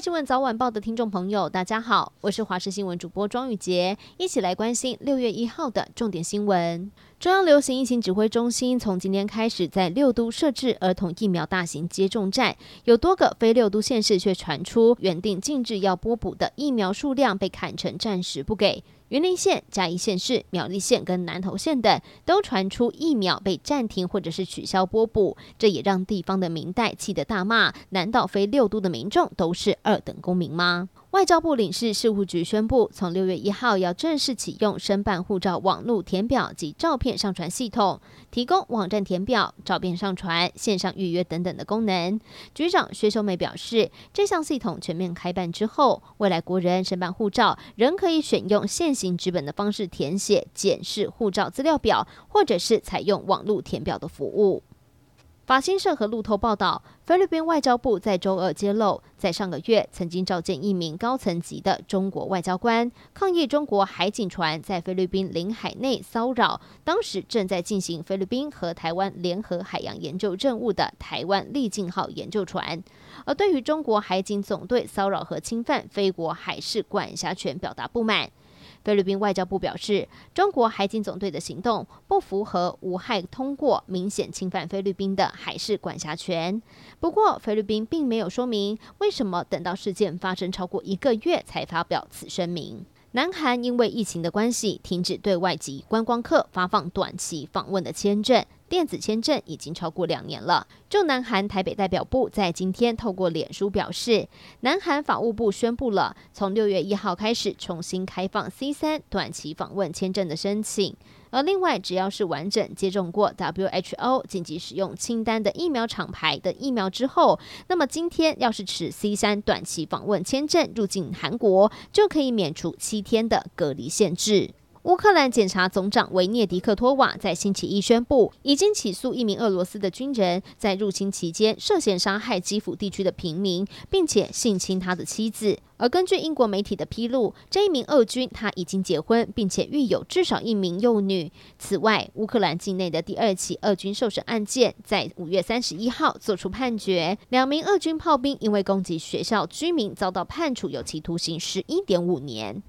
新闻早晚报的听众朋友，大家好，我是华视新闻主播庄宇杰，一起来关心六月一号的重点新闻。中央流行疫情指挥中心从今天开始在六都设置儿童疫苗大型接种站，有多个非六都县市却传出原定禁止要拨补的疫苗数量被砍成暂时不给。云林县、嘉义县市、苗栗县跟南投县等都传出疫苗被暂停或者是取消拨补，这也让地方的民代气得大骂：难道非六都的民众都是二等公民吗？外交部领事事务局宣布，从六月一号要正式启用申办护照网络填表及照片上传系统，提供网站填表、照片上传、线上预约等等的功能。局长薛秀美表示，这项系统全面开办之后，未来国人申办护照仍可以选用现行纸本的方式填写检视护照资料表，或者是采用网络填表的服务。法新社和路透报道，菲律宾外交部在周二揭露，在上个月曾经召见一名高层级的中国外交官，抗议中国海警船在菲律宾领海内骚扰当时正在进行菲律宾和台湾联合海洋研究任务的台湾利静号研究船，而对于中国海警总队骚扰和侵犯菲国海事管辖权表达不满。菲律宾外交部表示，中国海警总队的行动不符合无害通过，明显侵犯菲律宾的海事管辖权。不过，菲律宾并没有说明为什么等到事件发生超过一个月才发表此声明。南韩因为疫情的关系，停止对外籍观光客发放短期访问的签证。电子签证已经超过两年了。驻南韩台北代表部在今天透过脸书表示，南韩法务部宣布了，从六月一号开始重新开放 C 三短期访问签证的申请。而另外，只要是完整接种过 WHO 紧急使用清单的疫苗厂牌的疫苗之后，那么今天要是持 C 三短期访问签证入境韩国，就可以免除七天的隔离限制。乌克兰检察总长维涅迪克托瓦在星期一宣布，已经起诉一名俄罗斯的军人，在入侵期间涉嫌杀害基辅地区的平民，并且性侵他的妻子。而根据英国媒体的披露，这一名俄军他已经结婚，并且育有至少一名幼女。此外，乌克兰境内的第二起俄军受审案件在五月三十一号作出判决，两名俄军炮兵因为攻击学校居民，遭到判处有期徒刑十一点五年。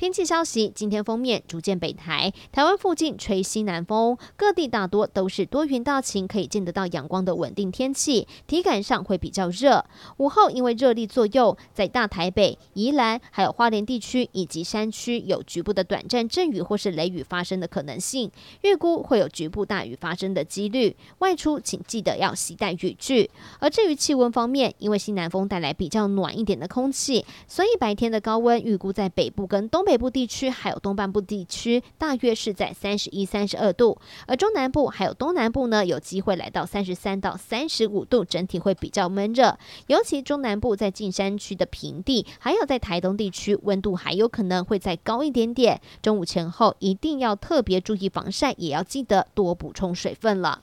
天气消息，今天封面逐渐北抬，台湾附近吹西南风，各地大多都是多云到晴，可以见得到阳光的稳定天气，体感上会比较热。午后因为热力作用，在大台北、宜兰还有花莲地区以及山区有局部的短暂阵雨或是雷雨发生的可能性，预估会有局部大雨发生的几率。外出请记得要携带雨具。而至于气温方面，因为西南风带来比较暖一点的空气，所以白天的高温预估在北部跟东北。北部地区还有东半部地区，大约是在三十一、三十二度，而中南部还有东南部呢，有机会来到三十三到三十五度，整体会比较闷热。尤其中南部在近山区的平地，还有在台东地区，温度还有可能会再高一点点。中午前后一定要特别注意防晒，也要记得多补充水分了。